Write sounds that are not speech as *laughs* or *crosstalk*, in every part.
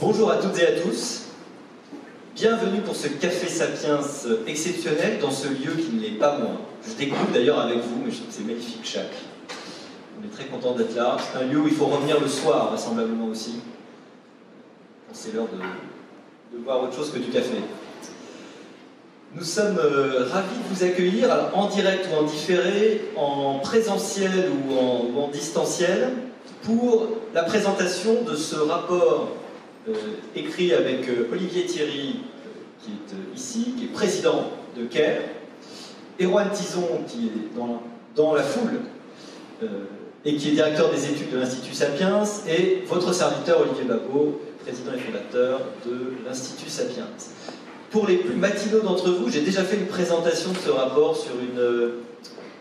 Bonjour à toutes et à tous. Bienvenue pour ce Café Sapiens exceptionnel dans ce lieu qui ne l'est pas moins. Je découvre d'ailleurs avec vous, mais je trouve que c'est magnifique chaque. On est très content d'être là. C'est un lieu où il faut revenir le soir, vraisemblablement aussi. C'est l'heure de, de boire autre chose que du café. Nous sommes euh, ravis de vous accueillir en direct ou en différé, en présentiel ou en, distanciel, pour la présentation de ce rapport écrit avec euh, Olivier Thierry, euh, qui est euh, ici, qui est président de CARE, Erwan Tison, qui est dans, la foule, euh, et qui est directeur des études de l'Institut Sapiens, et votre serviteur Olivier Babot, président et fondateur de l'Institut Sapiens. Pour les plus matinaux d'entre vous, j'ai déjà fait une présentation de ce rapport sur une,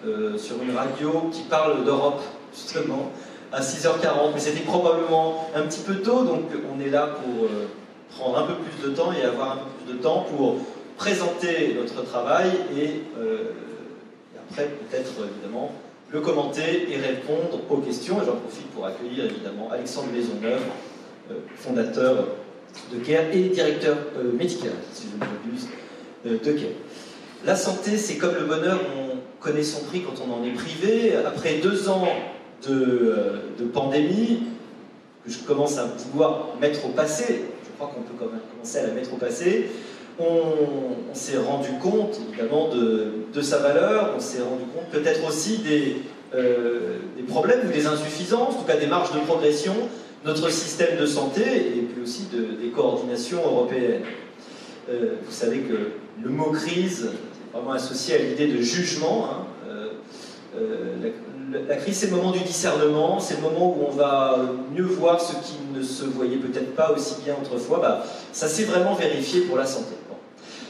euh, sur une radio qui parle d'Europe, justement, à 6h40, mais c'était probablement un petit peu tôt, donc on est là pour euh, prendre un peu plus de temps et avoir un peu plus de temps pour présenter notre travail et, euh, après peut-être évidemment le commenter et répondre aux questions. J'en profite pour accueillir évidemment Alexandre Maisonneuve, euh, fondateur de CARE et directeur médical, si je ne m'abuse, de CARE. La santé, c'est comme le bonheur, on connaît son prix quand on en est privé. Après deux ans de, euh, de pandémie, que je commence à vouloir mettre au passé, je crois qu'on peut quand même commencer à la mettre au passé, on, s'est rendu compte évidemment de, de, sa valeur, on s'est rendu compte peut-être aussi des, euh, des problèmes ou des insuffisances, en tout cas des marges de progression notre système de santé et puis aussi de, des coordinations européennes. Euh, vous savez que le mot crise est vraiment associé à l'idée de jugement. Hein. Euh, la, crise, c'est le moment du discernement, c'est le moment où on va mieux voir ce qui ne se voyait peut-être pas aussi bien autrefois. Bah, ça s'est vraiment vérifié pour la santé.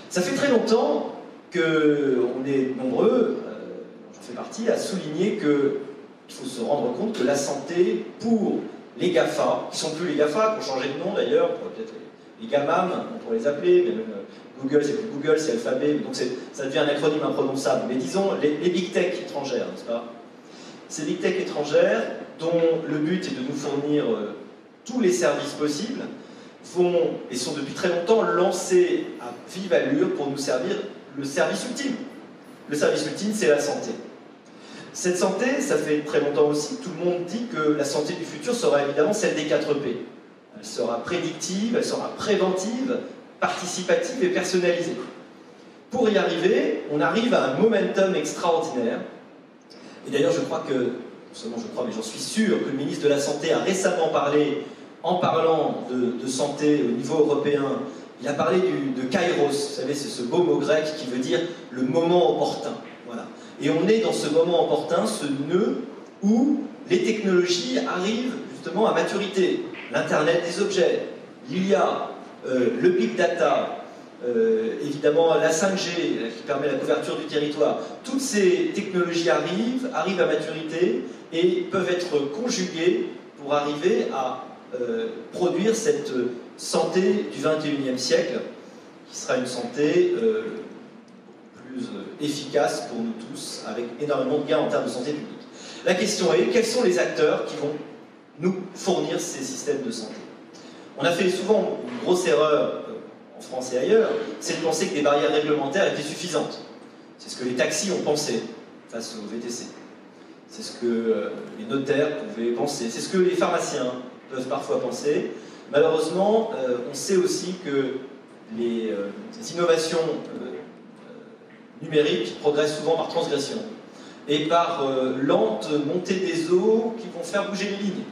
Ça fait très longtemps qu'on est nombreux, j'en fais partie, à souligner qu'il faut se rendre compte que la santé, pour les GAFA, qui sont plus les GAFA, qui ont changé de nom d'ailleurs, peut-être les, GAMAM, on pourrait les appeler, euh, Google, c'est plus Google, c'est Alphabet, donc ça devient un acronyme imprononçable. Mais disons, les big tech étrangères, n'est-ce pas? Ces big tech étrangères, dont le but est de nous fournir euh, tous les services possibles, vont, et sont depuis très longtemps, lancés à vive allure pour nous servir le service ultime. Le service ultime, c'est la santé. Cette santé, ça fait très longtemps aussi, tout le monde dit que la santé du futur sera évidemment celle des 4 P. Elle sera prédictive, elle sera préventive, participative et personnalisée. Pour y arriver, on arrive à un momentum extraordinaire. Et d'ailleurs, je crois que, non seulement je crois, mais j'en suis sûr, que le ministre de la Santé a récemment parlé, en parlant de, santé au niveau européen, il a parlé de kairos, vous savez, c'est ce beau mot grec qui veut dire le moment opportun. Voilà. Et on est dans ce moment opportun, ce nœud où les technologies arrivent justement à maturité. L'Internet des objets, l'IA, euh, le big data, euh, évidemment la 5G qui permet la couverture du territoire. Toutes ces technologies arrivent, arrivent à maturité et peuvent être conjuguées pour arriver à euh, produire cette santé du 21e siècle, qui sera une santé euh, plus euh, efficace pour nous tous, avec énormément de gains en termes de santé publique. La question est, quels sont les acteurs qui vont nous fournir ces systèmes de santé? On a fait souvent une grosse erreur en France et ailleurs, c'est de penser que les barrières réglementaires étaient suffisantes. C'est ce que les taxis ont pensé face au VTC. C'est ce que euh, les notaires pouvaient penser. C'est ce que les pharmaciens peuvent parfois penser. Malheureusement, euh, on sait aussi que les, euh, les innovations numériques progressent souvent par transgression et par lente montée des eaux qui vont faire bouger les lignes.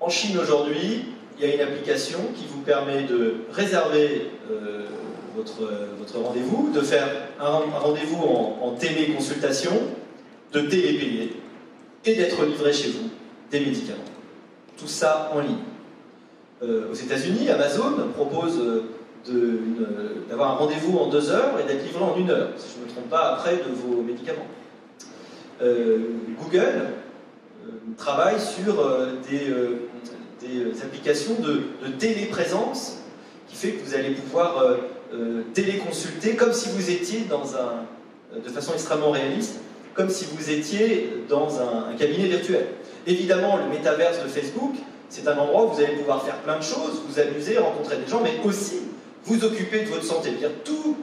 En Chine aujourd'hui, il y a une application qui vous permet de réserver euh, votre, rendez-vous, de faire un, rendez-vous en, téléconsultation, de télépayer et d'être livré chez vous des médicaments. Tout ça en ligne. Euh, aux États-Unis, Amazon propose d'avoir un rendez-vous en deux heures et d'être livré en une heure, si je ne me trompe pas, après de vos médicaments. Euh, Google euh, travaille sur des, des, applications de, téléprésence qui fait que vous allez pouvoir téléconsulter comme si vous étiez dans un, de façon extrêmement réaliste, comme si vous étiez dans un, cabinet virtuel. Évidemment, le métaverse de Facebook, C'est un endroit où vous allez pouvoir faire plein de choses, vous amuser, rencontrer des gens, mais aussi vous occuper de votre santé. Dire tous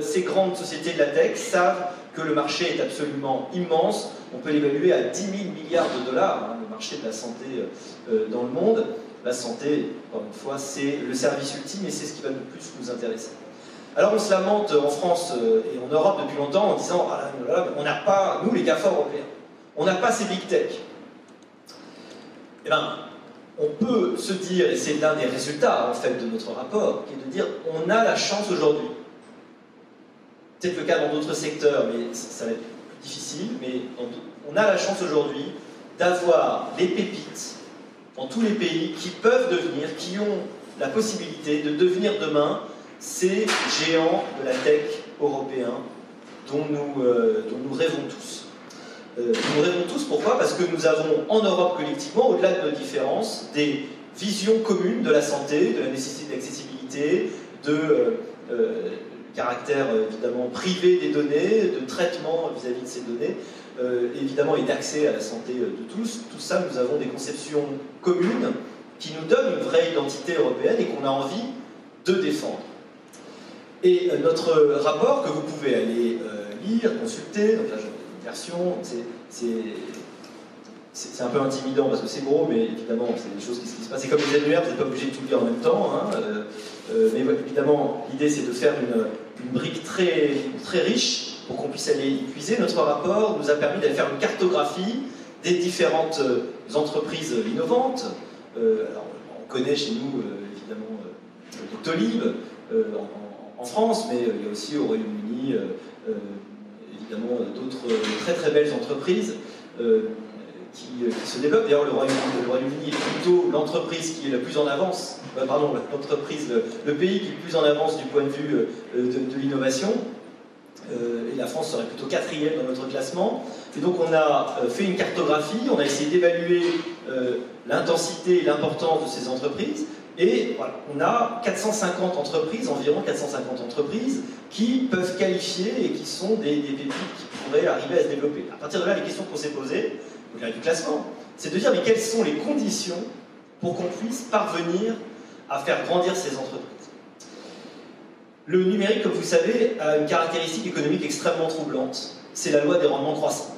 ces grandes sociétés de la tech savent que le marché est absolument immense. On peut l'évaluer à 10 000 milliards de dollars, hein, le marché de la santé dans le monde. La santé, encore une fois, c'est le service ultime et c'est ce qui va le plus nous intéresser. Alors on se lamente en France euh, et en Europe depuis longtemps en disant ah on n'a pas, nous les GAFA européens, on n'a pas ces big tech. Eh bien, on peut se dire, et c'est l'un des résultats en fait de notre rapport, qui est de dire on a la chance aujourd'hui. C'est le cas dans d'autres secteurs, mais ça va être difficile, mais on a la chance aujourd'hui d'avoir des pépites dans tous les pays qui peuvent devenir, qui ont la possibilité de devenir demain ces géants de la tech européens dont nous, euh, rêvons tous. Euh, nous rêvons tous, pourquoi? Parce que nous avons en Europe collectivement, au-delà de nos différences, des visions communes de la santé, de la nécessité d'accessibilité, de euh, caractère évidemment privé des données, de traitement vis-à-vis de ces données, évidemment, et d'accès à la santé de tous. Tout ça, nous avons des conceptions communes qui nous donnent une vraie identité européenne et qu'on a envie de défendre. Et euh, notre rapport, que vous pouvez aller euh, lire, consulter, donc là j'ai une version, c'est un peu intimidant parce que c'est gros, mais évidemment, c'est des choses qui, se passent. C'est comme les annuaires, vous n'êtes pas obligé de tout lire en même temps. Hein, euh, mais évidemment, l'idée c'est de faire une, brique très, riche pour qu'on puisse aller y puiser. Notre rapport nous a permis d'aller faire une cartographie des différentes entreprises innovantes. alors, on connaît chez nous, évidemment, Doctolib, en, France, mais euh, il y a aussi au Royaume-Uni, euh, euh, évidemment, d'autres très très belles entreprises. Qui, se développent. D'ailleurs, le Royaume-Uni est plutôt l'entreprise qui est la plus en avance, pardon, l'entreprise, le, pays qui est le plus en avance du point de vue de, l'innovation. et la France serait plutôt quatrième dans notre classement. Et donc, on a fait une cartographie, on a essayé d'évaluer l'intensité et l'importance de ces entreprises. Et voilà, on a 450 entreprises, environ 450 entreprises, qui peuvent qualifier et qui sont des, pépites qui pourraient arriver à se développer. À partir de là, les questions qu'on s'est posées, au du classement, c'est de dire mais quelles sont les conditions pour qu'on puisse parvenir à faire grandir ces entreprises? Le numérique, comme vous savez, a une caractéristique économique extrêmement troublante. C'est la loi des rendements croissants.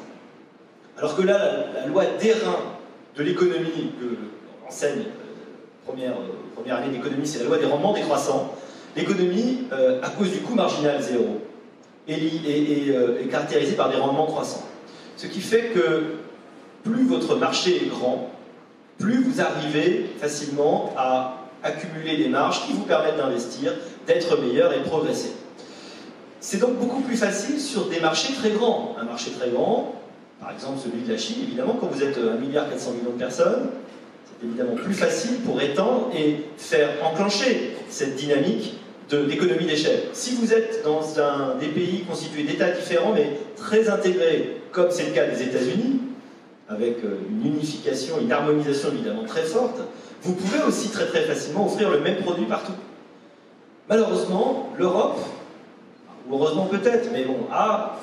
Alors que là, la, loi d'airain de l'économie que enseigne première, euh, première année d'économie, c'est la loi des rendements décroissants. L'économie, euh, à cause du coût marginal zéro, euh, est, caractérisée par des rendements croissants. Ce qui fait que plus votre marché est grand, plus vous arrivez facilement à accumuler des marges qui vous permettent d'investir, d'être meilleur et de progresser. C'est donc beaucoup plus facile sur des marchés très grands. Un marché très grand, par exemple celui de la Chine, évidemment, quand vous êtes 1,4 milliard millions de personnes, évidemment plus facile pour étendre et faire enclencher cette dynamique d'économie d'échelle. Si vous êtes dans un, des pays constitués d'États différents mais très intégrés, comme c'est le cas des États-Unis, avec euh, une unification, une harmonisation évidemment très forte, vous pouvez aussi très très facilement offrir le même produit partout. Malheureusement, l'Europe, ou heureusement peut-être, mais bon, a,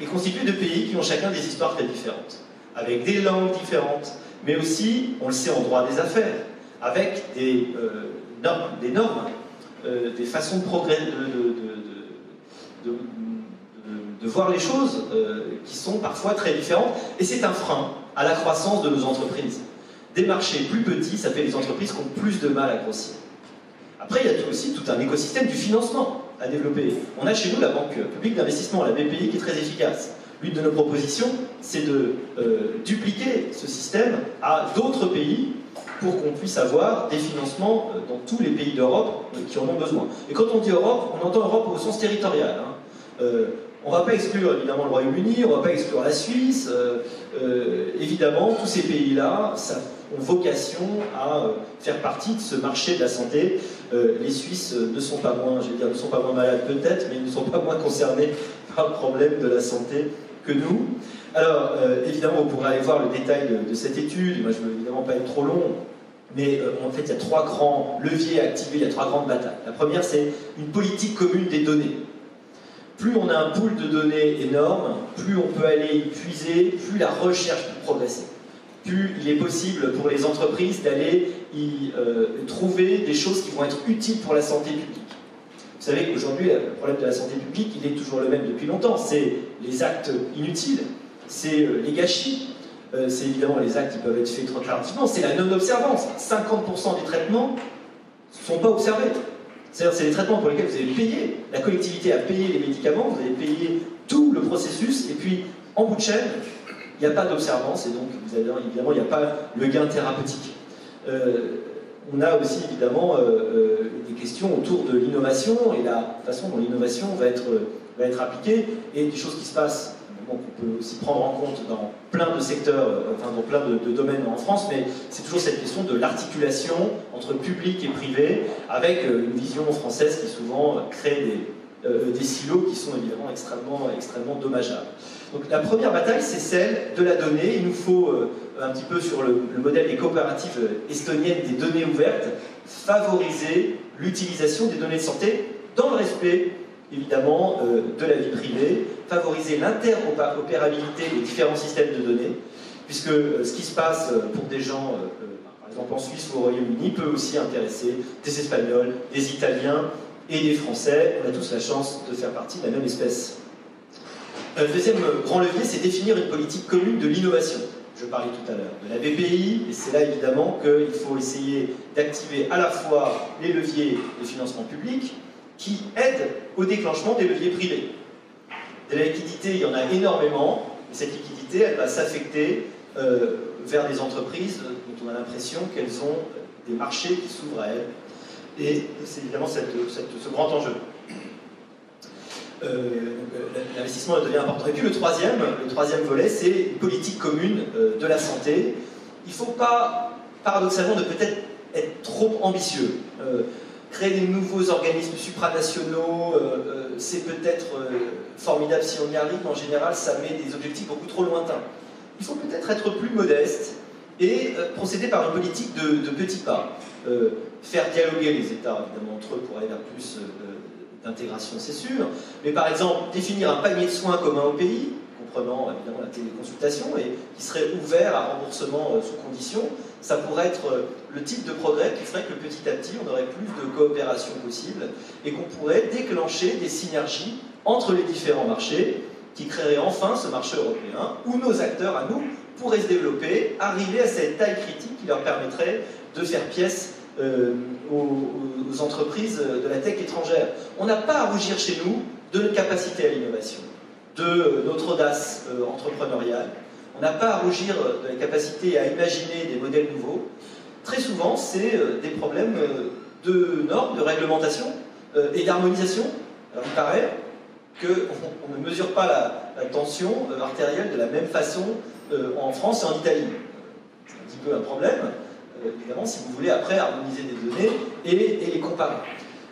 est constituée de pays qui ont chacun des histoires très différentes, avec des langues différentes, mais aussi, on le sait en droit des affaires, avec des euh, normes, des, façons de, voir les choses euh, qui sont parfois très différentes, et c'est un frein à la croissance de nos entreprises. Des marchés plus petits, ça fait des entreprises qui ont plus de mal à grossir. Après, il y a aussi tout un écosystème du financement à développer. On a chez nous la Banque publique d'investissement, la BPI, qui est très efficace. L'une de nos propositions, c'est de euh, dupliquer ce système à d'autres pays pour qu'on puisse avoir des financements euh, dans tous les pays d'Europe euh, qui en ont besoin. Et quand on dit Europe, on entend Europe au sens territorial. Hein. On ne va pas exclure évidemment le Royaume-Uni, on ne va pas exclure la Suisse. évidemment, tous ces pays-là ont vocation à faire partie de ce marché de la santé. les Suisses ne sont pas moins, je dire, ne sont pas moins malades peut-être, mais ils ne sont pas moins concernés *laughs* par le problème de la santé que nous. Alors, euh, évidemment, vous pourrez aller voir le détail de, cette étude. Moi, je ne veux évidemment pas être trop long, mais euh, en fait, il y a trois grands leviers à activer, il y a trois grandes batailles. La première, c'est une politique commune des données. Plus on a un pool de données énorme, plus on peut aller y puiser, plus la recherche peut progresser. plus il est possible pour les entreprises d'aller y euh, trouver des choses qui vont être utiles pour la santé publique. Vous savez qu'aujourd'hui, le problème de la santé publique, il est toujours le même depuis longtemps. C'est les actes inutiles, c'est euh, les gâchis, euh, c'est évidemment les actes qui peuvent être faits trop tardivement, c'est la non-observance. 50% des traitements ne sont pas observés. C'est-à-dire c'est les traitements pour lesquels vous avez payé, la collectivité a payé les médicaments, vous avez payé tout le processus, et puis en bout de chaîne, il n'y a pas d'observance, et donc vous avez, évidemment il n'y a pas le gain thérapeutique. Euh, on a aussi évidemment euh, euh, des questions autour de l'innovation et la façon dont l'innovation va être, va être appliquée, et des choses qui se passent qu'on peut aussi prendre en compte dans plein de secteurs, enfin dans plein de, domaines en France, mais c'est toujours cette question de l'articulation entre public et privé, avec une vision française qui souvent crée des, silos qui sont évidemment extrêmement, extrêmement dommageables. Donc la première bataille, c'est celle de la donnée. Il nous faut, euh, un petit peu sur le, modèle des coopératives estoniennes des données ouvertes, favoriser l'utilisation des données de santé dans le respect, évidemment, euh, de la vie privée, favoriser l'interopérabilité des différents systèmes de données, puisque euh, ce qui se passe pour des gens, par exemple en Suisse ou au Royaume-Uni, peut aussi intéresser des Espagnols, des Italiens et des Français. On a tous la chance de faire partie de la même espèce. Le deuxième grand levier, c'est définir une politique commune de l'innovation. Je parlais tout à l'heure de la BPI, et c'est là évidemment qu'il faut essayer d'activer à la fois les leviers de financement public qui aident au déclenchement des leviers privés. De la liquidité, il y en a énormément, et cette liquidité, elle va s'affecter euh, vers des entreprises dont on a l'impression qu'elles ont des marchés qui s'ouvrent à elles. Et c'est évidemment ce grand enjeu. Euh, euh, l'investissement devient important. Et puis le troisième, le troisième volet, c'est une politique commune euh, de la santé. Il ne faut pas, paradoxalement, de peut-être être trop ambitieux. Créer des nouveaux organismes supranationaux, c'est peut-être formidable si on y arrive, mais en général, ça met des objectifs beaucoup trop lointains. Il faut peut-être être plus modeste et procéder par une politique de, petits pas. faire dialoguer les États, évidemment, entre eux pour aller vers plus d'intégration, c'est sûr, mais par exemple, définir un panier de soins commun au pays, comprenant évidemment la téléconsultation, et qui serait ouvert à remboursement euh, sous condition, ça pourrait être euh, le type de progrès qui ferait que petit à petit, on aurait plus de coopération possible, et qu'on pourrait déclencher des synergies entre les différents marchés, qui créeraient enfin ce marché européen, où nos acteurs à nous pourraient se développer, arriver à cette taille critique qui leur permettrait de faire pièce euh, aux, entreprises de la tech étrangère. On n'a pas à rougir chez nous de notre capacité à l'innovation, de notre audace euh, entrepreneuriale. On n'a pas à rougir de la capacité à imaginer des modèles nouveaux. Très souvent, c'est euh, des problèmes de normes, de réglementation et d'harmonisation. Alors il paraît qu'on ne mesure pas la, tension artérielle de la même façon en France et en Italie. C'est un petit peu un problème. Euh, évidemment, si vous voulez après harmoniser des données et, les comparer.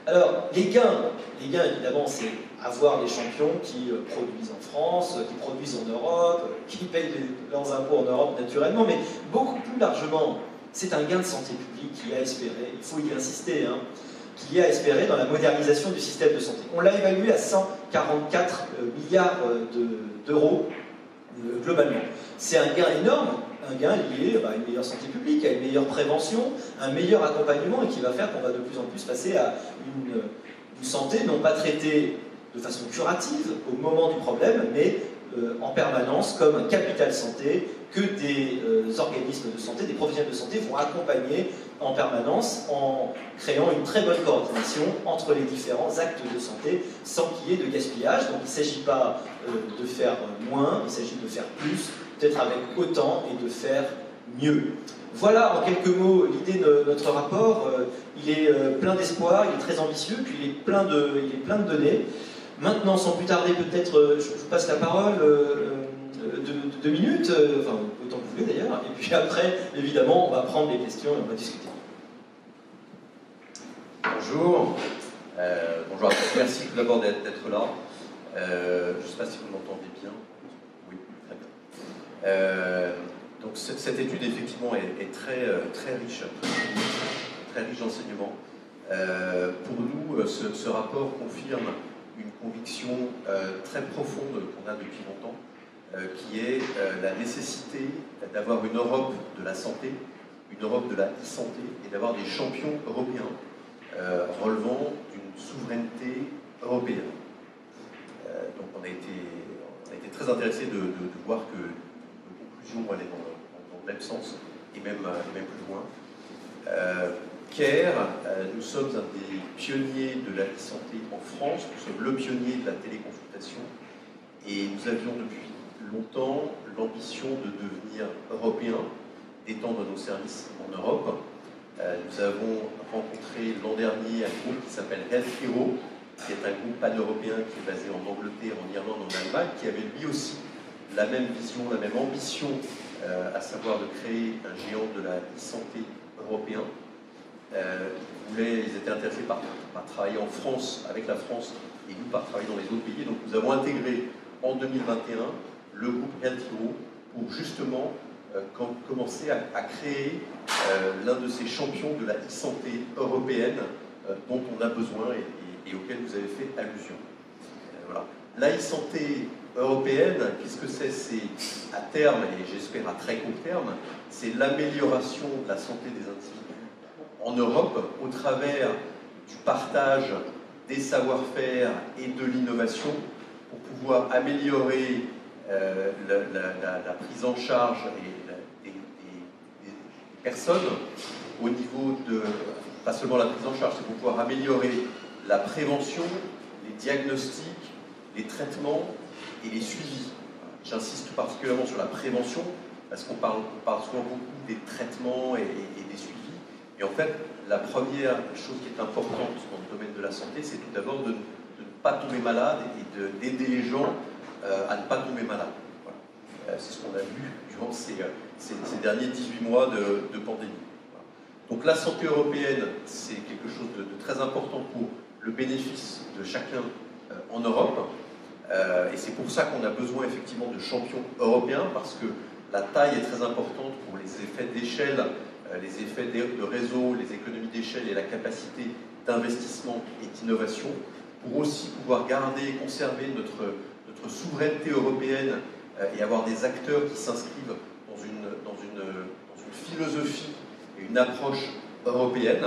Alors, les gains, les gains évidemment, c'est avoir des champions qui euh, produisent en France, qui produisent en Europe, qui payent leurs impôts en Europe naturellement, mais beaucoup plus largement, c'est un gain de santé publique qui a espéré, il faut y insister, hein, qui a espéré dans la modernisation du système de santé. On l'a évalué à 144 euh, milliards d'euros globalement. C'est un gain énorme, un gain lié bah, à une meilleure santé publique, à une meilleure prévention, un meilleur accompagnement et qui va faire qu'on va de plus en plus passer à une, santé non pas traitée de façon curative au moment du problème, mais euh, en permanence comme un capital santé que des euh, organismes de santé, des professionnels de santé vont accompagner en permanence en créant une très bonne coordination entre les différents actes de santé sans qu'il y ait de gaspillage. Donc il ne s'agit pas euh, de faire moins, il s'agit de faire plus peut-être avec autant et de faire mieux. Voilà en quelques mots l'idée de notre rapport. Euh, il est plein d'espoir, il est très ambitieux, puis il est plein de, il est plein de données. Maintenant, sans plus tarder, peut-être, je vous passe la parole de, deux minutes, enfin autant que vous voulez d'ailleurs, et puis après, évidemment, on va prendre les questions et on va discuter. Bonjour. bonjour à tous. Merci tout d'abord d'être là. je ne sais pas si vous m'entendez bien. Euh, donc cette étude effectivement est, très, euh, très riche, très riche d'enseignements. Euh, pour nous, ce, rapport confirme une conviction très profonde qu'on a depuis longtemps, qui est la nécessité d'avoir une Europe de la santé, une Europe de la e-santé et d'avoir des champions européens relevant d'une souveraineté européenne. donc on a, été, on a été très intéressé de, voir que nos conclusions allaient dans, dans, le même sens et même, et même plus loin. Euh, nous sommes un des pionniers de la santé en France, nous sommes le pionnier de la téléconsultation et nous avions depuis longtemps l'ambition de devenir européens, d'étendre nos services en Europe. Euh, nous avons rencontré l'an dernier un groupe qui s'appelle Health Hero, qui est un groupe pan-européen qui est basé en Angleterre, en Irlande, en Allemagne, qui avait lui aussi la même vision, la même ambition, euh, à savoir de créer un géant de la e-santé européen. Euh, ils étaient intéressés par, travailler en France, avec la France, et nous par travailler dans les autres pays. Donc nous avons intégré en 2021 le groupe Health pour justement euh, commencer à, créer euh, l'un de ces champions de la e-santé européenne dont on a besoin et, auquel vous avez fait allusion. La e-santé européenne, qu'est-ce que C'est à terme, et j'espère à très court terme, c'est l'amélioration de la santé des individus en Europe au travers du partage des savoir-faire et de l'innovation pour pouvoir améliorer euh, la, prise en charge des, personnes au niveau de, pas seulement la prise en charge, c'est pour pouvoir améliorer la prévention, les diagnostics, les traitements et les suivis. J'insiste particulièrement sur la prévention parce qu'on parle, souvent beaucoup des traitements et des suivis et en fait, la première chose qui est importante dans le domaine de la santé, c'est tout d'abord de, ne pas tomber malade et d'aider les gens à ne pas tomber malade. Euh, c'est ce qu'on a vu durant ces, derniers 18 mois de, pandémie. Donc la santé européenne, c'est quelque chose de, très important pour le bénéfice de chacun euh, en Europe. et c'est pour ça qu'on a besoin effectivement de champions européens, parce que la taille est très importante pour les effets d'échelle euh, les effets de réseau, les économies d'échelle et la capacité d'investissement et d'innovation, pour aussi pouvoir garder et conserver notre, souveraineté européenne euh, et avoir des acteurs qui s'inscrivent dans une, dans, une, philosophie et une approche européenne.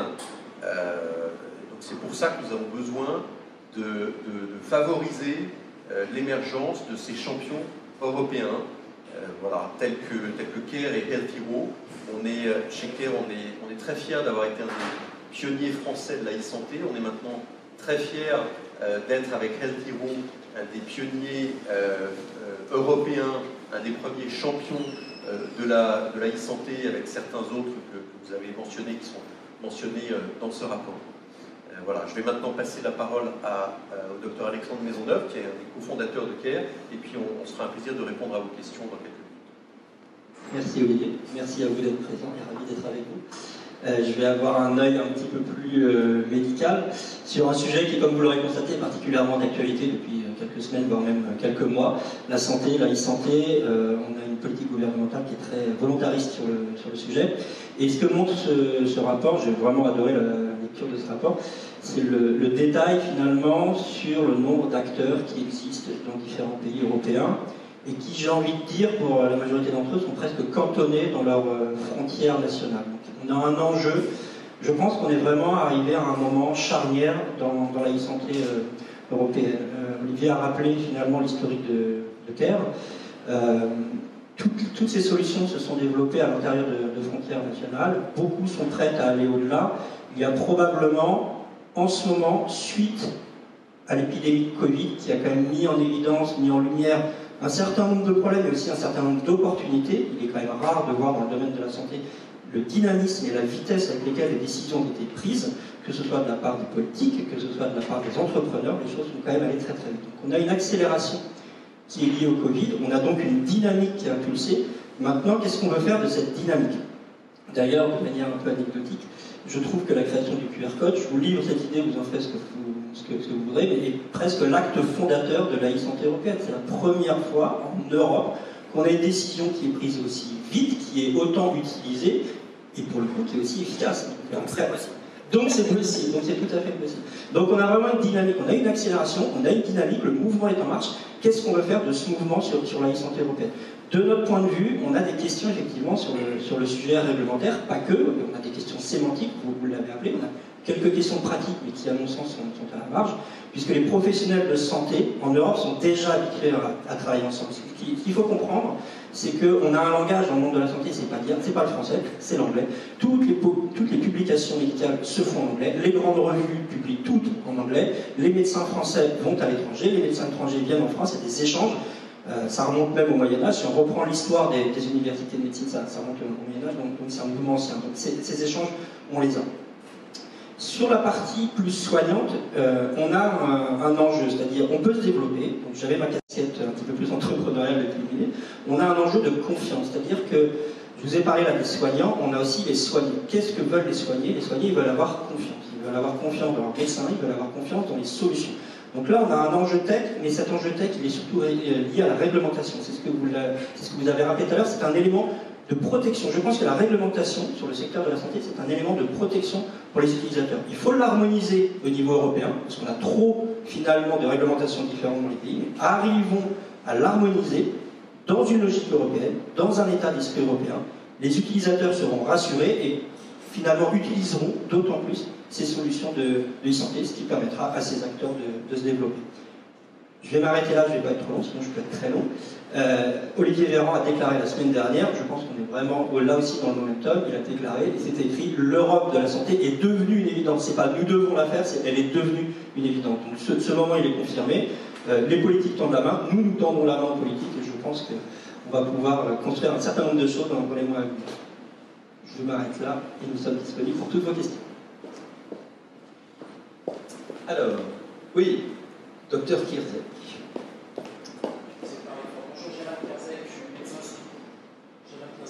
Euh, donc c'est pour ça que nous avons besoin de, favoriser l'émergence de ces champions européens, voilà, tels que, tels que Care et Health Hero, on est, euh, chez CARE, on est, on est très fiers d'avoir été un des pionniers français de la e-santé. On est maintenant très fiers euh, d'être avec Health Hero un des pionniers euh, européens, un des premiers champions de la de la e-santé avec certains autres que, vous avez mentionnés qui sont mentionnés dans ce rapport. voilà, je vais maintenant passer la parole à, au docteur Alexandre Maisonneuve, qui est un des cofondateurs de CARE, et puis on, on sera un plaisir de répondre à vos questions dans quelques Merci Olivier, merci à vous d'être présent et ravi d'être avec vous. Euh, je vais avoir un œil un petit peu plus euh, médical sur un sujet qui, comme vous l'aurez constaté, est particulièrement d'actualité depuis euh, quelques semaines, voire même quelques mois. La santé, la e-santé, on a une politique gouvernementale qui est très volontariste sur le, sujet. Et ce que montre ce, rapport, j'ai vraiment adoré la lecture de ce rapport, c'est le, détail finalement sur le nombre d'acteurs qui existent dans différents pays européens et qui, j'ai envie de dire, pour la majorité d'entre eux, sont presque cantonnés dans leurs frontières nationales. On a un enjeu. Je pense qu'on est vraiment arrivé à un moment charnière dans, la e-santé euh, européenne. Euh, Olivier a rappelé finalement l'historique de, de CARE. toutes ces solutions se sont développées à l'intérieur de, de, frontières nationales. Beaucoup sont prêtes à aller au-delà. Il y a probablement, en ce moment, suite à l'épidémie de Covid, qui a quand même mis en évidence, mis en lumière un certain nombre de problèmes, mais aussi un certain nombre d'opportunités. Il est quand même rare de voir dans le domaine de la santé le dynamisme et la vitesse avec lesquelles les décisions ont été prises, que ce soit de la part des politiques, que ce soit de la part des entrepreneurs, les choses sont quand même allées très très vite. Donc on a une accélération qui est liée au Covid, on a donc une dynamique qui est impulsée. Maintenant, qu'est-ce qu'on veut faire de cette dynamique? D'ailleurs, de manière un peu anecdotique, je trouve que la création du QR code, je vous livre cette idée, vous en faites ce que vous, ce voudrez, mais est presque l'acte fondateur de la e-santé européenne. C'est la première fois en Europe qu'on a une décision qui est prise aussi vite, qui est autant utilisée, et pour le coup qui est aussi efficace. Donc c'est possible, donc c'est tout à fait possible. Donc on a vraiment une dynamique, on a une accélération, on a une dynamique, le mouvement est en marche. Qu'est-ce qu'on va faire de ce mouvement sur, sur la e-santé européenne De notre point de vue, on a des questions effectivement sur le, sujet réglementaire, pas que, on a des questions sémantiques, vous, l'avez appelé, on a quelques questions pratiques, mais qui à mon sens sont, sont, à la marge, puisque les professionnels de santé en Europe sont déjà habitués à, à travailler ensemble. Ce qu'il faut comprendre, c'est qu'on a un langage dans le monde de la santé, c'est pas dire, c'est pas le français, c'est l'anglais. Toutes les, toutes les publications médicales se font en anglais, les grandes revues publient toutes en anglais, les médecins français vont à l'étranger, les médecins étrangers viennent en France, il y a des échanges. Euh, ça remonte même au Moyen-Âge. Si on reprend l'histoire des, universités de médecine, ça, ça remonte au Moyen-Âge, donc, c'est un mouvement ancien. Donc ces, échanges, on les a. Sur la partie plus soignante, euh, on a un, un enjeu, c'est-à-dire on peut se développer. Donc j'avais ma un petit peu plus *laughs* entrepreneuriale depuis une On a un enjeu de confiance, c'est-à-dire que je vous ai parlé là des soignants, on a aussi les soignants. Qu'est-ce que veulent les soignés? Les soignés ils veulent avoir confiance. Ils veulent avoir confiance dans leur médecin, ils veulent avoir confiance dans les solutions. Donc là, on a un enjeu tech, mais cet enjeu tech, il est surtout lié à la réglementation. C'est ce, ce que vous avez rappelé tout à l'heure, c'est un élément de protection. Je pense que la réglementation sur le secteur de la santé, c'est un élément de protection pour les utilisateurs. Il faut l'harmoniser au niveau européen, parce qu'on a trop finalement de réglementations différentes dans les pays, arrivons à l'harmoniser dans une logique européenne, dans un état d'esprit européen. Les utilisateurs seront rassurés et finalement utiliseront d'autant plus ces solutions de, de e-santé, ce qui permettra à ces acteurs de se développer. Je vais m'arrêter là, je ne vais pas être trop long, sinon je peux être très long. Euh, Olivier Véran a déclaré la semaine dernière, je pense qu'on est vraiment là aussi dans le momentum, il a déclaré, et c'est écrit, l'Europe de la santé est devenue une évidence. C'est pas nous devons la faire, c'est elle est devenue une évidence. Donc ce, ce moment, il est confirmé. Euh, les politiques tendent la main, nous nous tendons la main aux politiques, et je pense qu'on va pouvoir euh, construire un certain nombre de choses dans les mois à venir. Je m'arrête là, et nous sommes disponibles pour toutes vos questions. Alors, oui, docteur Kirzek.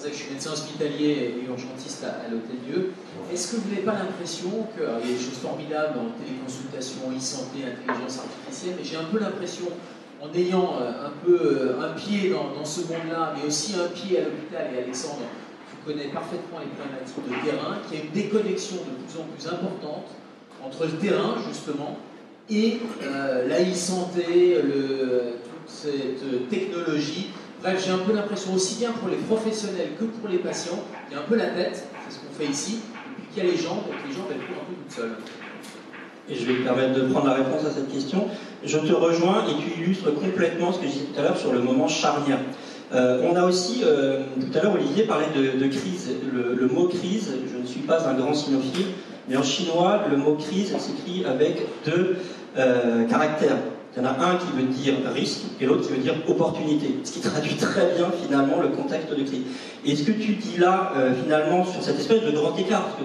je suis médecin hospitalier et urgentiste à, à l'Hôtel Dieu. Est-ce que vous n'avez pas l'impression qu'il y a des choses formidables en téléconsultation, e-santé, intelligence artificielle, mais j'ai un peu l'impression, en ayant un peu un pied dans, dans ce monde-là, mais aussi un pied à l'hôpital, et Alexandre, vous connaît parfaitement les problématiques de terrain, qu'il y a une déconnexion de plus en plus importante entre le terrain, justement, et euh, la e-santé, toute cette technologie Bref, j'ai un peu l'impression, aussi bien pour les professionnels que pour les patients, il y a un peu la tête, c'est ce qu'on fait ici, et puis qu'il y a les et que les jambes elles courent un peu toutes seules. Et je vais me permettre de prendre la réponse à cette question. Je te rejoins et tu illustres complètement ce que je disais tout à l'heure sur le moment charnière. Euh, on a aussi, euh, tout à l'heure, Olivier parlait de, crise. Le, le, mot crise, je ne suis pas un grand sinophile, mais en chinois, le mot crise s'écrit avec deux euh, caractères. Il y en a un qui veut dire risque et l'autre qui veut dire opportunité, ce qui traduit très bien finalement le contexte de crise. Et ce que tu dis là, euh, finalement, sur cette espèce de grand écart, parce que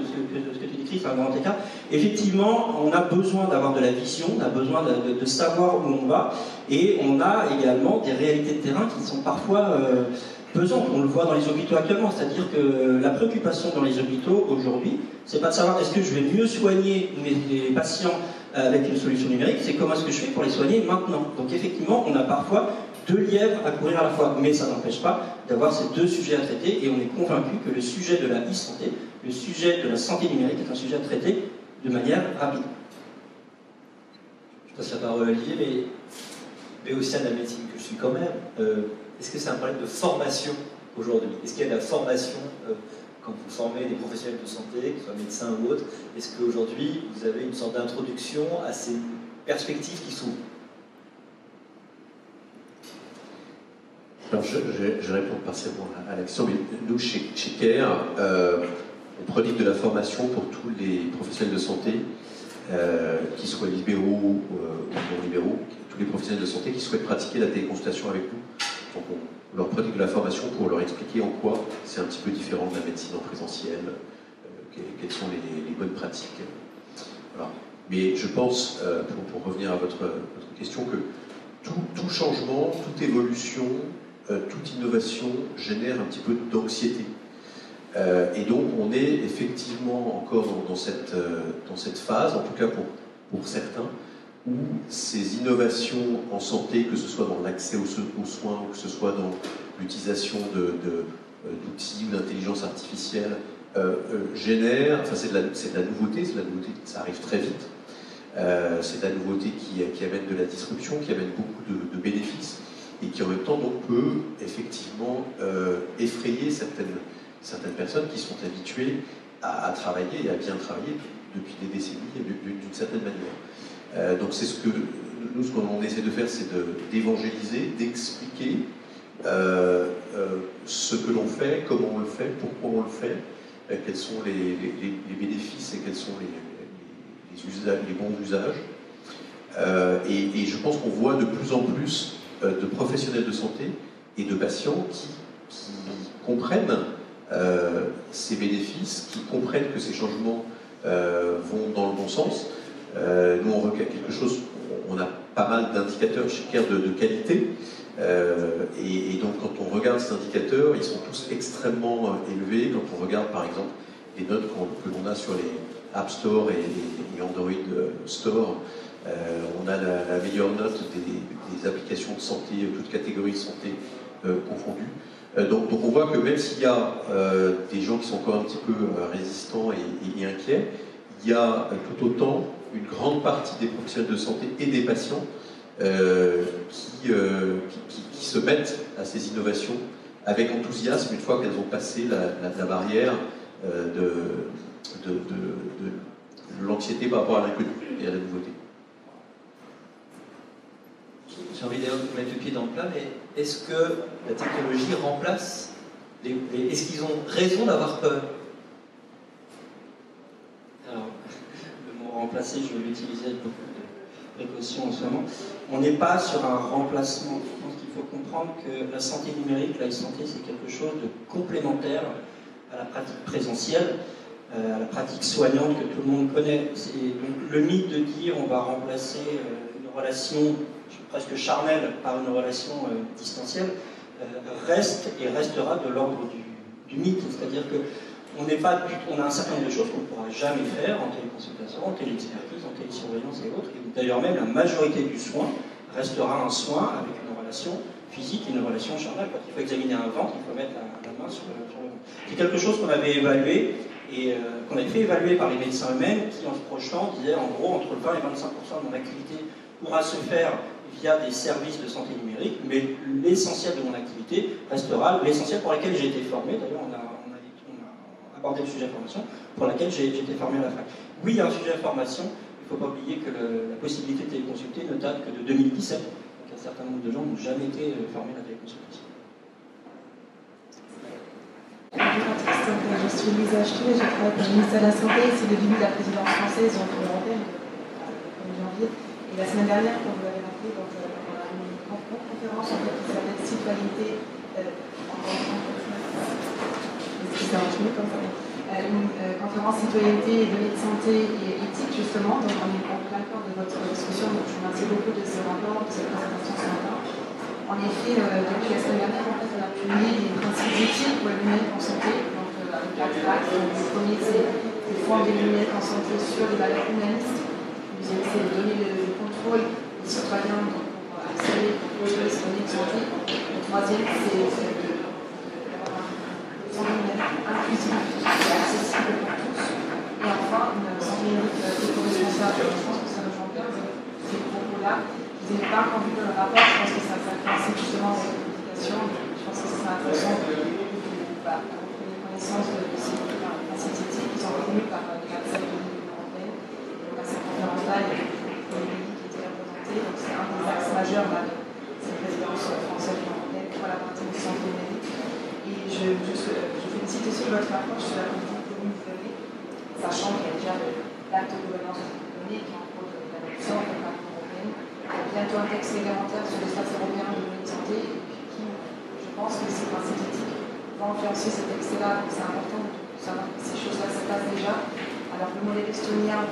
ce que, tu décris, c'est un grand écart, effectivement, on a besoin d'avoir de la vision, on a besoin de, savoir où on va, et on a également des réalités de terrain qui sont parfois euh, pesantes. On le voit dans les hôpitaux actuellement, c'est-à-dire que la préoccupation dans les hôpitaux aujourd'hui, c'est pas de savoir est-ce que je vais mieux soigner mes patients avec une solution numérique, c'est comment est-ce que je fais pour les soigner maintenant. Donc effectivement, on a parfois deux lièvres à courir à la fois, mais ça n'empêche pas d'avoir ces deux sujets à traiter, et on est convaincu que le sujet de la e-santé, le sujet de la santé numérique est un sujet à traiter de manière rapide. Je passe la parole à Olivier, mais béotien de la médecine que je suis quand même, euh, est-ce que c'est un problème de formation aujourd'hui? Est-ce qu'il y a de la formation euh, quand vous formez des professionnels de santé, que ce soit médecins ou autres, est-ce qu'aujourd'hui vous avez une sorte d'introduction à ces perspectives qui s'ouvrent? Je, je, réponds partiellement à, l'action, mais nous chez, chez CARE, euh, on prodigue de la formation pour tous les professionnels de santé, euh, qui soient libéraux ou non libéraux, tous les professionnels de santé qui souhaitent pratiquer la téléconsultation avec nous. Donc on, leur prodigue de la formation pour leur expliquer en quoi c'est un petit peu différent de la médecine en présentiel, euh, quelles sont les, bonnes pratiques. Mais je pense, euh, pour, revenir à votre, question, que tout, changement, toute évolution, euh, toute innovation génère un petit peu d'anxiété. Et donc on est effectivement encore dans, cette, dans cette phase, en tout cas pour, pour certains, où ces innovations en santé, que ce soit dans l'accès aux, soins ou que ce soit dans l'utilisation d'outils de, de, ou d'intelligence artificielle génère, enfin c'est de, la nouveauté, c'est de la nouveauté, ça arrive très vite, c'est de la nouveauté qui, amène de la disruption, qui amène beaucoup de, bénéfices et qui en même temps donc, peut effectivement effrayer certaines, personnes qui sont habituées à, travailler et à bien travailler depuis des décennies d'une certaine manière. Euh, donc c'est ce que nous, ce qu'on essaie de faire, c'est d'évangéliser, d'expliquer euh, euh, ce que l'on fait, comment on le fait, pourquoi on le fait, quels sont les, bénéfices et quels sont les, bons usages. Et, je pense qu'on voit de plus en plus de professionnels de santé et de patients qui comprennent ces bénéfices, qui comprennent que ces changements vont dans le bon sens. Nous, on requiert quelque chose on a pas mal d'indicateurs chez CARE de, qualité. Euh, et, donc quand on regarde ces indicateurs, ils sont tous extrêmement euh, élevés. Quand on regarde par exemple les notes que l'on a sur les App Store et Android euh, Store, on a la, meilleure note des, applications de santé, toutes catégories de santé confondues. Donc, on voit que même s'il y a des gens qui sont encore un petit peu résistants et inquiets, il y a tout autant une grande partie des professionnels de santé et des patients euh, euh, qui, se mettent à ces innovations avec enthousiasme une fois qu'elles ont passé la, barrière euh, de, l'anxiété par rapport à l'inconnu et à la nouveauté. J'ai envie de mettre le pied dans le plat, mais est-ce que la technologie remplace Est-ce qu'ils ont raison d'avoir peur? Remplacer, je vais l'utiliser avec beaucoup de précaution en ce moment. On n'est pas sur un remplacement. Je pense qu'il faut comprendre que la santé numérique, la santé, c'est quelque chose de complémentaire à la pratique présentielle, euh, à la pratique soignante que tout le monde connaît. Donc, le mythe de dire on va remplacer euh, une relation presque charnelle par une relation euh, distancielle reste et restera de l'ordre du, du mythe. C'est-à-dire que on n'est pas on a un certain nombre de choses qu'on ne pourra jamais faire en téléconsultation, en téléexpertise, en télésurveillance et autres. d'ailleurs, même la majorité du soin restera un soin avec une relation physique et une relation charnelle. Quand il faut examiner un ventre, il faut mettre la, main sur le, ventre. C'est quelque chose qu'on avait évalué et euh, qu'on avait fait évaluer par les médecins eux-mêmes qui, en se projetant, disaient en gros entre 20 et 25% de mon activité pourra se faire via des services de santé numérique, mais l'essentiel de mon activité restera l'essentiel pour lequel j'ai été formé. D'ailleurs, on a aborder le sujet formation, pour laquelle j'ai été formé à la fac. Oui, il y a un sujet formation, il ne faut pas oublier que la possibilité de téléconsulter ne date que de 2017, donc un certain nombre de gens n'ont jamais été euh, formés à la téléconsultation. Je suis Louisa Achetou et je travaille pour le ministère de la Santé. C'est le début de la présidence française en européenne, en janvier. Et la semaine dernière, comme vous l'avez rappelé, donc, euh, on a une conférence en fait, qui s'appelle Citoyenneté euh, une euh, conférence citoyenneté et données de santé et éthique, justement. Donc, on est en plein cœur de votre discussion. Donc, je vous remercie beaucoup de ce rapport, de cette présentation ce matin. En effet, euh, depuis la semaine dernière, en fait, on a publié les principes d'éthique pour le numérique en santé. Donc, avec quatre axes. le premier, c'est le fonder le numérique en sur les valeurs humanistes. Le deuxième, c'est de donner le, contrôle aux citoyens pour accéder aux données de santé. Le troisième, c'est inclusif et accessible pour tous. Et enfin, une numérique éco-responsable. Je pense que ça rejoint bien ces propos-là. Vous n'avez pas encore vu dans le rapport, je pense que ça, ça coïncide justement avec cette publication. Je pense que c'est intéressant de, bah, prendre connaissance de, ces principes qui sont reconnus les 27 de l'Union européenne. Donc à cette conférence-là, il y a des pays qui étaient représentés. Donc c'est un des axes majeurs là, de cette présidence française de l'Union européenne pour la partie de santé numérique. Et je, je, je félicite aussi votre approche sur la politique commune de données, sachant qu'il y a déjà l'acte de gouvernance de données qui est en cours d'adoption de la européenne. Il y a bientôt un texte réglementaire sur l'espace européen de données de santé, qui, je pense que ces principes éthiques c'est important de savoir que ces choses-là se passent déjà. Alors le modèle estonien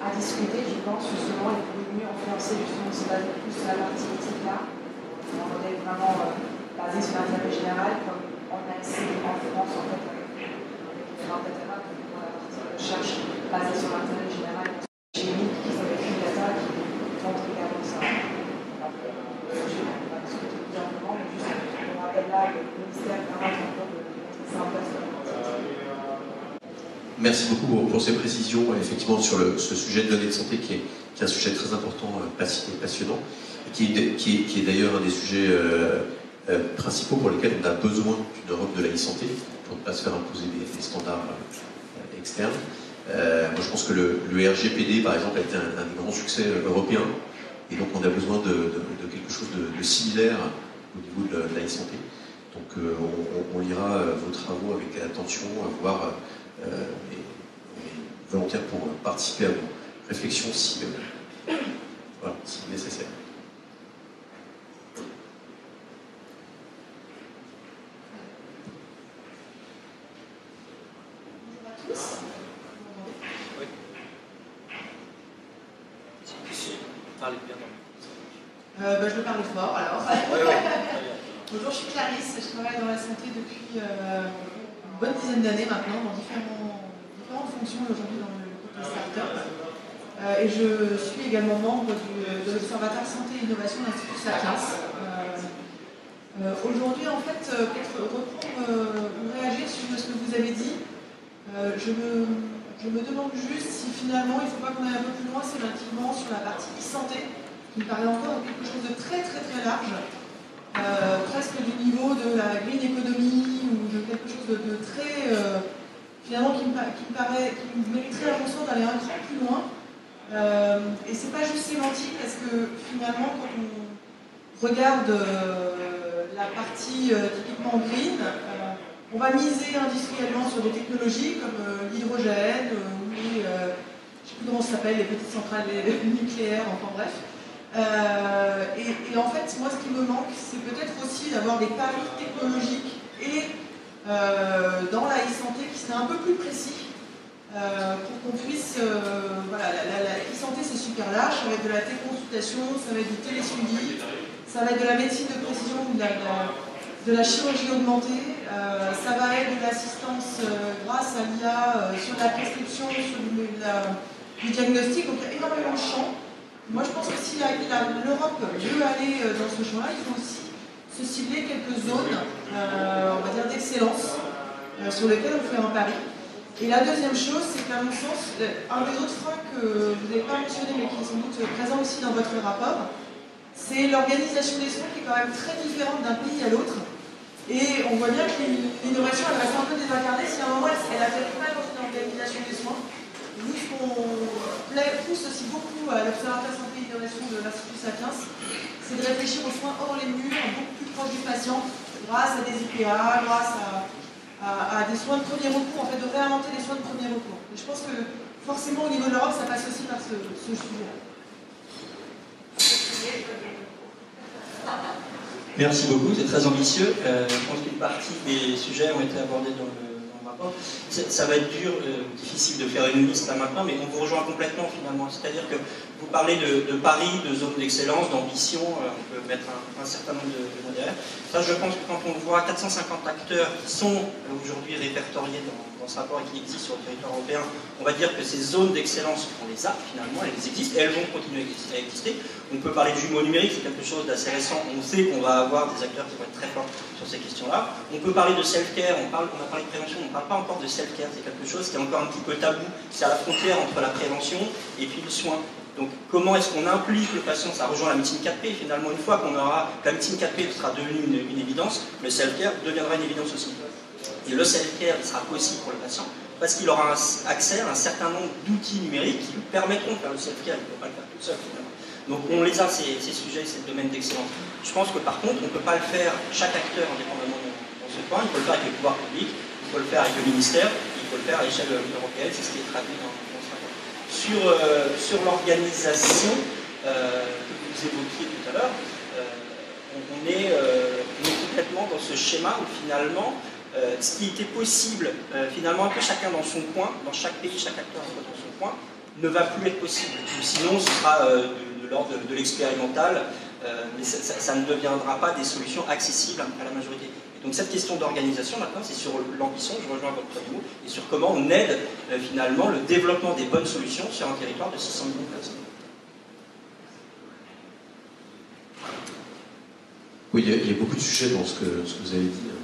a discuté, je pense, justement, il pourrait mieux influencer, justement, se plus sur la partie éthique-là, un modèle vraiment euh, basé sur l'intérêt général, comme on a essayé en France, en fait, avec, les data pour la recherche basée sur l'intérêt général chimique, qui sont des data qui montrent également ça. Donc, euh, je ne vais pas discuter plus amplement, mais juste pour rappel là, le ministère permet encore de mettre ça en place dans la Merci beaucoup pour, ces précisions, effectivement, sur ce sujet de données de santé qui est, un sujet très important, euh, passionnant, et qui est, d'ailleurs un des sujets euh, euh, principaux pour lesquels on a besoin d'une Europe de la e-santé, pour ne pas se faire imposer des, standards externes. moi, je pense que le, RGPD, par exemple, a été un, un, grand succès européen, et donc on a besoin de, quelque chose de, similaire au niveau de la e-santé. Donc on, lira vos travaux avec attention, voir euh, et, volontaire pour participer à vos réflexions si, euh, voilà, si nécessaire. Bonjour à tous. Oui. Parlez bien. Euh, bah, je vais parler fort alors. Ouais, ouais. Bonjour, je suis Clarisse, je travaille dans la santé depuis euh, bonne dizaine d'années maintenant dans différentes fonctions aujourd'hui dans le groupe des startups. Euh, et je suis également membre de l'Observatoire Santé et Innovation de l'Institut Sapiens. Euh, euh, aujourd'hui, en fait, pour reprendre ou réagir sur ce que vous avez dit, je me, demande juste si finalement il ne faut pas qu'on aille un peu plus loin sémantiquement sur la partie e-santé, qui me paraît encore quelque chose de très très très large, presque du niveau de la green economy ou de quelque chose de, très. Euh, finalement, qui me, paraît, qui mériterait à mon sens d'aller un cran plus loin. Euh, et c'est pas juste sémantique parce que finalement, quand on regarde euh, la partie typiquement green, on va miser industriellement sur des technologies comme l'hydrogène ou les, je ne sais plus comment ça s'appelle, les petites centrales *laughs* nucléaires, enfin bref. et, en fait, moi, ce qui me manque, c'est peut-être aussi d'avoir des paris technologiques et euh, dans la e-santé qui serait un peu plus précis euh, pour qu'on puisse. Euh, voilà, la, e-santé c'est super large, ça va être de la téléconsultation, ça va être du télésuivi, ça va être de la médecine de précision ou de la, chirurgie augmentée, ça va être de l'assistance grâce à l'IA sur la prescription, sur du diagnostic, donc il y a énormément de champs. Moi je pense que si l'Europe veut aller dans ce champ-là, il faut aussi se cibler quelques zones, euh, on va dire, d'excellence euh, sur lesquelles on fait un pari. Et la deuxième chose, c'est qu'à mon sens, un des autres freins que vous n'avez pas mentionné, mais qui est sans doute présent aussi dans votre rapport, c'est l'organisation des soins qui est quand même très différente d'un pays à l'autre. Et on voit bien que l'innovation, elle reste un peu désincarnée si à un moment elle n'atterrit pas dans une organisation des soins. Nous, ce qu'on pousse aussi beaucoup à l'Observatoire Santé et Innovation de l'Institut Sapiens, c'est de réfléchir aux soins hors les murs, beaucoup plus proche du patient, grâce à des IPA, grâce à, des soins de premier recours, en fait, de réinventer les soins de premier recours. Et je pense que forcément, au niveau de l'Europe, ça passe aussi par ce, sujet-là. Merci beaucoup, c'est très ambitieux. Euh, je pense qu'une partie des sujets ont été abordés dans le ça va être dur, euh, difficile de faire une liste là maintenant, mais on vous rejoint complètement finalement. C'est-à-dire que vous parlez de, Paris, de zone d'excellence, d'ambition, euh, on peut mettre un, certain nombre de, mots derrière. Ça, je pense que quand on voit 450 acteurs qui sont euh, aujourd'hui répertoriés dans, ce rapport qui existent sur le territoire européen, on va dire que ces zones d'excellence, on les a finalement, elles existent et elles vont continuer à exister. On peut parler de jumeau numérique, c'est quelque chose d'assez récent. On sait qu'on va avoir des acteurs qui vont être très forts sur ces questions-là. On peut parler de self-care, on, on a parlé de prévention, on ne parle pas encore de self-care, c'est quelque chose qui est encore un petit peu tabou. C'est à la frontière entre la prévention et puis le soin. Donc comment est-ce qu'on implique le patient? Ça rejoint la médecine 4P. Finalement, une fois qu'on aura la médecine 4P sera devenue une, évidence, le self-care deviendra une évidence aussi. Le self-care, sera possible pour le patient parce qu'il aura accès à un certain nombre d'outils numériques qui lui permettront de faire le self-care. Il ne peut pas le faire tout seul finalement. Donc on les a, ces, sujets, ces domaines d'excellence. Je pense que par contre, on ne peut pas le faire, chaque acteur indépendamment dans ce point, il faut le faire avec les pouvoirs publics, il faut le faire avec le ministère, il faut le faire à l'échelle européenne, c'est ce qui est traduit dans, sur, euh, sur l'organisation euh, que vous évoquiez tout à l'heure, euh, on, est, complètement dans ce schéma où finalement, ce qui était possible, finalement, un peu chacun dans son coin, dans chaque pays, chaque acteur dans son coin, ne va plus être possible. Sinon, ce sera de, l'ordre de, l'expérimental, mais ça, ne deviendra pas des solutions accessibles à la majorité. Donc cette question d'organisation, maintenant, c'est sur l'ambition, je rejoins votre mot, et sur comment on aide euh, finalement le développement des bonnes solutions sur un territoire de 600 millions de personnes. Oui, il y, a, beaucoup de sujets dans ce que, vous avez dit, hein,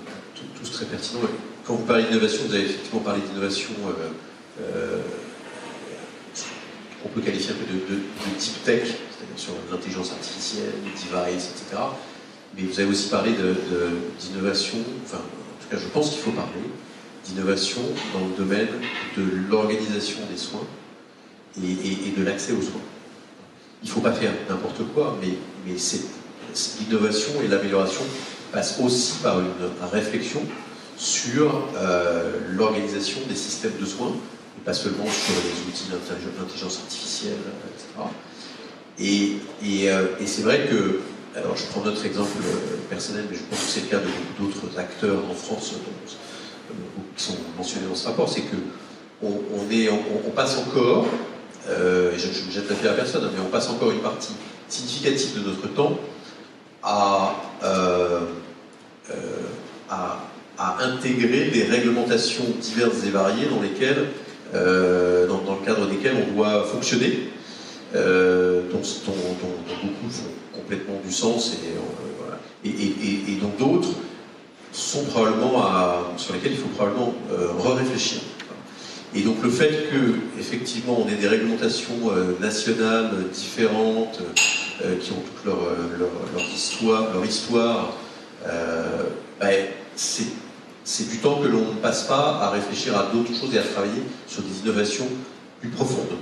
tous très pertinents. Quand vous parlez d'innovation, vous avez effectivement parlé d'innovation euh, qu'on peut qualifier un peu de, de, type tech, c'est-à-dire sur l'intelligence artificielle, les devices, etc. Mais vous avez aussi parlé d'innovation, enfin, en tout cas, je pense qu'il faut parler d'innovation dans le domaine de l'organisation des soins et, de l'accès aux soins. Il ne faut pas faire n'importe quoi, mais, mais l'innovation et l'amélioration passent aussi par une, réflexion sur euh, l'organisation des systèmes de soins, et pas seulement sur les outils d'intelligence artificielle, etc. Et, euh, et c'est vrai que, alors je prends notre exemple euh, personnel, mais je pense que c'est le cas d'autres acteurs en France qui sont mentionnés dans ce rapport, c'est que on, passe encore, euh, je ne jette la pierre à personne, mais on passe encore une partie significative de notre temps euh, euh, à, intégrer des réglementations diverses et variées dans lesquelles, euh, dans, le cadre desquelles on doit fonctionner, euh, dont, beaucoup font complètement du sens et, voilà. et, dont d'autres sont probablement sur lesquels il faut probablement euh, re-réfléchir. Et donc le fait que effectivement on ait des réglementations euh, nationales différentes euh, qui ont toute leur, histoire, leur histoire ben, c'est du temps que l'on ne passe pas à réfléchir à d'autres choses et à travailler sur des innovations plus profondes.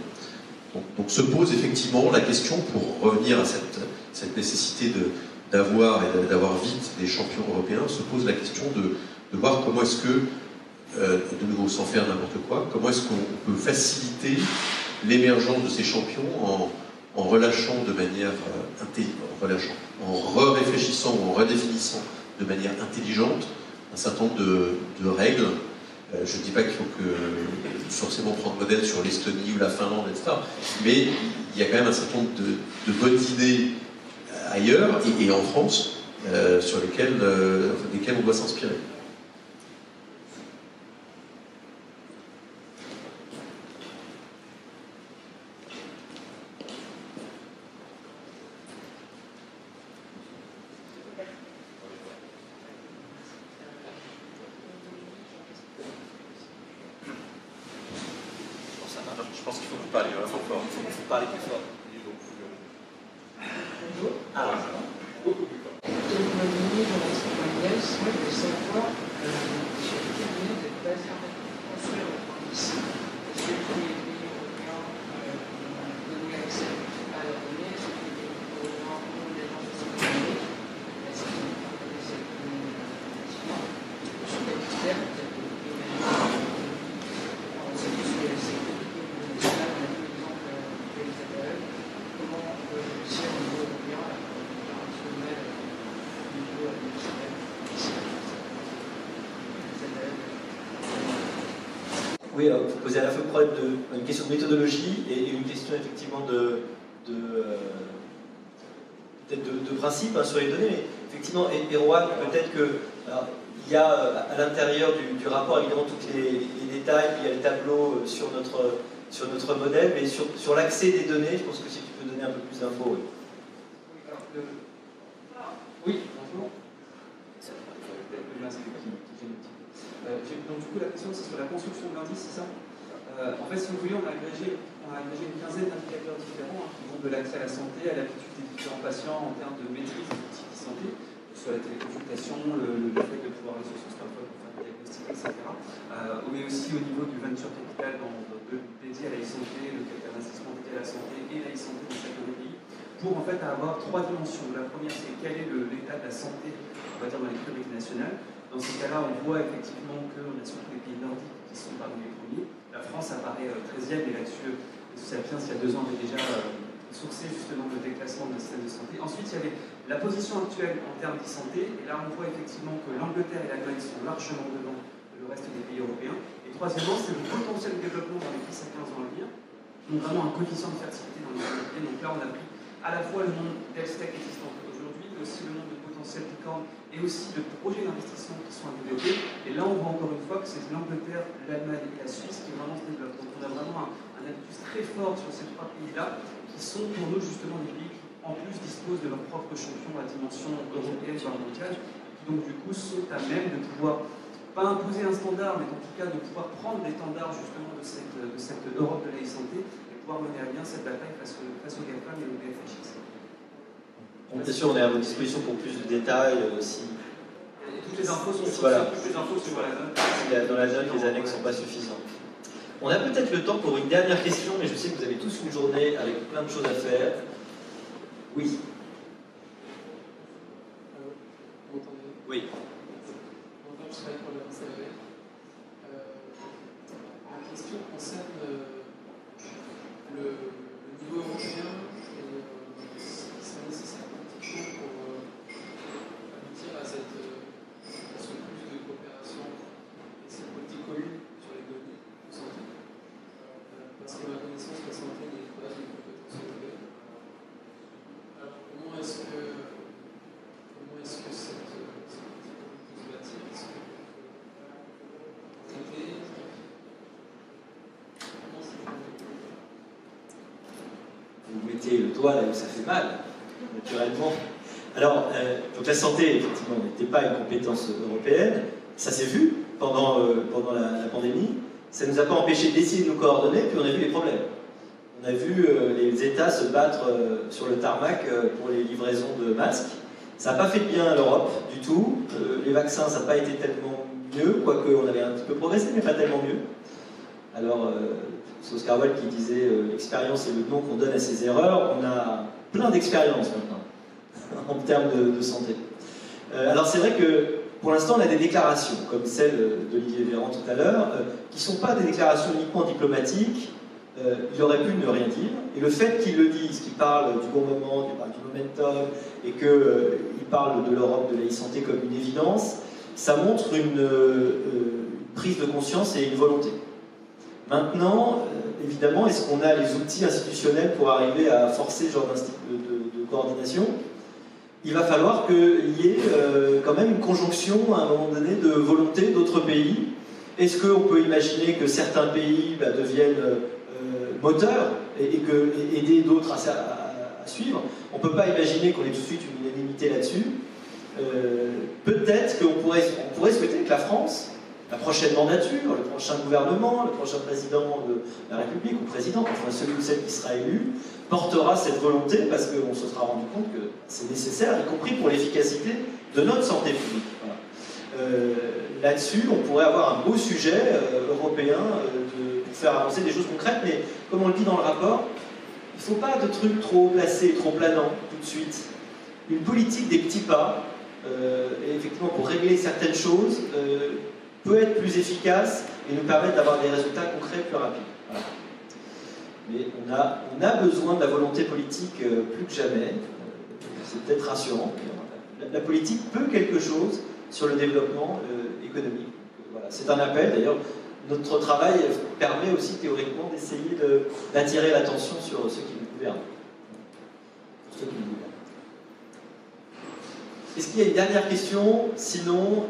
Donc, se pose effectivement la question, pour revenir à cette, cette nécessité d'avoir et d'avoir vite des champions européens, se pose la question de, de voir comment est-ce que, euh, de nouveau sans faire n'importe quoi, comment est-ce qu'on peut faciliter l'émergence de ces champions en, en relâchant de manière euh, intelligente, en relâchant, en réfléchissant ou en redéfinissant de manière intelligente un certain nombre de, règles. Euh, je ne dis pas qu'il faut que forcément prendre modèle sur l'Estonie ou la Finlande, etc. Mais il y a quand même un certain nombre de, bonnes idées ailleurs et, en France euh, sur lesquels, euh, desquels on doit s'inspirer. Je pense qu'il faut que vous parliez vraiment fort. Il faut que vous parliez plus fort. Ah. Beaucoup plus fort. Donc, ma lignée dans la témoignage, moi, de savoir, euh, j'ai été venu de base construire ici. Est-ce que tous les pays européens euh, donné accès à la donnée Est-ce que les pays européens ont des gens qui sont donnés Est-ce qu'ils ont des effectivement sur des critères peut-être que les pays on sait tous que c'est compliqué de donner cela, on a vu l'exemple de l'Israël. Comment on peut réussir au niveau européen Oui, alors vous posez à la fois de, une question de méthodologie et, une question effectivement de, de euh, de, de, principe hein, sur les données, mais effectivement, Erwan, peut-être que il y a euh, à l'intérieur du, rapport évidemment tous les, détails, il y a les tableaux euh, sur notre, sur notre modèle, mais sur, sur l'accès des données, je pense que si tu peux donner un peu plus d'infos. Oui. Oui, bonjour. Euh, donc du la question c'est sur la construction de l'indice, c'est ça euh, En fait si vous voulez on a agrégé, on a agrégé une quinzaine d'indicateurs différents hein, qui vont de l'accès à la santé à l'habitude des différents patients en termes de maîtrise des outils de santé, que ce soit la téléconsultation, le, fait de pouvoir sur son smartphone pour faire des diagnostics, etc. Euh, mais aussi au niveau du venture capital dans, dans, dédié à la e-santé, le capital d'investissement dédié à la santé et la e-santé dans chacun des pays, pour en fait avoir trois dimensions. La première c'est quel est l'état de la santé, on va dire dans les priorités nationales. Dans ces cas-là, on voit effectivement qu'on a surtout les pays nordiques qui sont parmi les premiers. La France apparaît 13e, et là-dessus, Sapiens, il y a deux ans, avait déjà euh, sourcé justement le déclassement de système de santé. Ensuite, il y avait la position actuelle en termes de santé, et là, on voit effectivement que l'Angleterre et l'Allemagne sont largement devant le reste des pays européens. Et troisièmement, c'est le potentiel de développement dans les 10 à 15 ans à venir, donc vraiment un coefficient de fertilité dans les pays Donc là, on a pris à la fois le nombre d'ELSTEC existants aujourd'hui, mais aussi le nombre de et aussi de projets d'investissement qui sont à développer. Et là, on voit encore une fois que c'est l'Angleterre, l'Allemagne et la Suisse qui vraiment se développent. Donc on a vraiment un, un appui très fort sur ces trois pays-là, qui sont pour nous justement des pays qui, en plus, disposent de leur propre champion à dimension européenne, voire mondiale, qui donc du coup sont à même de pouvoir pas imposer un standard, mais en tout cas de pouvoir prendre l'étendard justement de cette, de Europe de la santé et pouvoir mener à bien cette bataille face, face aux GAFAM et aux Bien sûr, on est à votre disposition pour plus de détails euh, si. Toutes les infos sont sur, Voilà. toutes les infos sur la note. dans la note les annexes ne sont pas suffisantes. On a peut-être le temps pour une dernière question, mais je sais que vous avez tous une journée avec plein de choses à faire. Oui, Vous m'entendez oui. Bonjour, je travaille pour le CAV. Euh, ma question concerne euh, le, le niveau européen et euh, sa nécessaire pratiquement pour euh, aboutir à, cette, euh, à ce plus de coopération et cette politique commune sur les données de santé. Euh, parce que ma connaissance, la santé n'est pas une compétence européenne. Alors, comment est-ce que, comment est-ce que cette, euh, cette politique commune peut se bâtir Est-ce que traiter Comment ça peut Vous mettez le doigt là où ça fait mal, naturellement. Alors, euh, donc la santé, effectivement, n'était pas une compétence européenne. Ça s'est vu pendant, euh, la, pandémie. Ça ne nous a pas empêché d'essayer de nous coordonner, puis on a vu les problèmes. On a vu euh, les États se battre euh, sur le tarmac pour les livraisons de masques. Ça n'a pas fait de bien à l'Europe du tout. Les vaccins, ça n'a pas été tellement mieux, quoique on avait un petit peu progressé, mais pas tellement mieux. Alors, c'est Oscar Wilde qui disait l'expérience est le nom qu'on donne à ses erreurs. On a plein d'expériences maintenant *laughs* en termes de santé. Euh, alors, c'est vrai que pour l'instant, on a des déclarations, comme celle d'Olivier Véran tout à l'heure, euh, qui ne sont pas des déclarations uniquement diplomatiques. Euh, il aurait pu ne rien dire. Et le fait qu'il le dise, qu'il parle du bon moment, du momentum, et qu'il parle de l'Europe de la e-santé comme une évidence, ça montre une, prise de conscience et une volonté. Maintenant, évidemment, est-ce qu'on a les outils institutionnels pour arriver à forcer ce genre de coordination? Il va falloir qu'il y ait euh, quand même une conjonction à un moment donné de volonté d'autres pays. Est-ce qu'on peut imaginer que certains pays bah, deviennent euh, moteurs et, aider d'autres à, suivre? On ne peut pas imaginer qu'on ait tout de suite une unanimité là-dessus. Euh, Peut-être qu'on pourrait, on pourrait souhaiter que la France la prochaine mandature, le prochain gouvernement, le prochain président de la République ou président, enfin celui ou celle qui sera élu, portera cette volonté parce qu'on se sera rendu compte que c'est nécessaire, y compris pour l'efficacité de notre santé publique. Euh, Là-dessus, on pourrait avoir un beau sujet euh, européen euh, pour faire avancer des choses concrètes, mais comme on le dit dans le rapport, il ne faut pas de trucs trop placés, trop planants tout de suite. Une politique des petits pas, effectivement pour régler certaines choses, peut être plus efficace et nous permettre d'avoir des résultats concrets plus rapides. Mais on a, besoin de la volonté politique euh, plus que jamais. Euh, C'est peut-être rassurant. La, politique peut quelque chose sur le développement euh, économique. Voilà. C'est un appel d'ailleurs. Notre travail permet aussi théoriquement d'essayer de- d'attirer l'attention sur ceux qui nous gouvernent. Ceux qui nous gouvernent. Est-ce qu'il y a une dernière question? Sinon,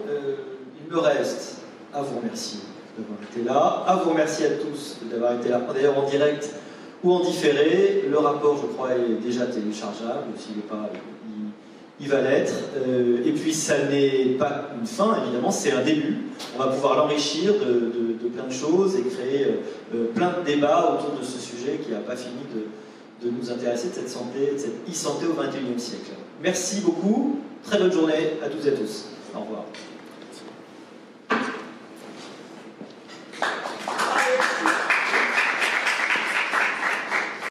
il me reste à vous remercier d'avoir été là, à vous remercier à tous d'avoir été là, d'ailleurs en direct ou en différé. Le rapport, je crois, est déjà téléchargeable, s'il n'est pas, il, va l'être. Euh, et puis, ça n'est pas une fin, évidemment, c'est un début. On va pouvoir l'enrichir de plein de choses et créer euh, euh, plein de débats autour de ce sujet qui n'a pas fini de, de nous intéresser, de cette santé, de cette e-santé au XXIe siècle. Merci beaucoup, très bonne journée à toutes et à tous. Au revoir.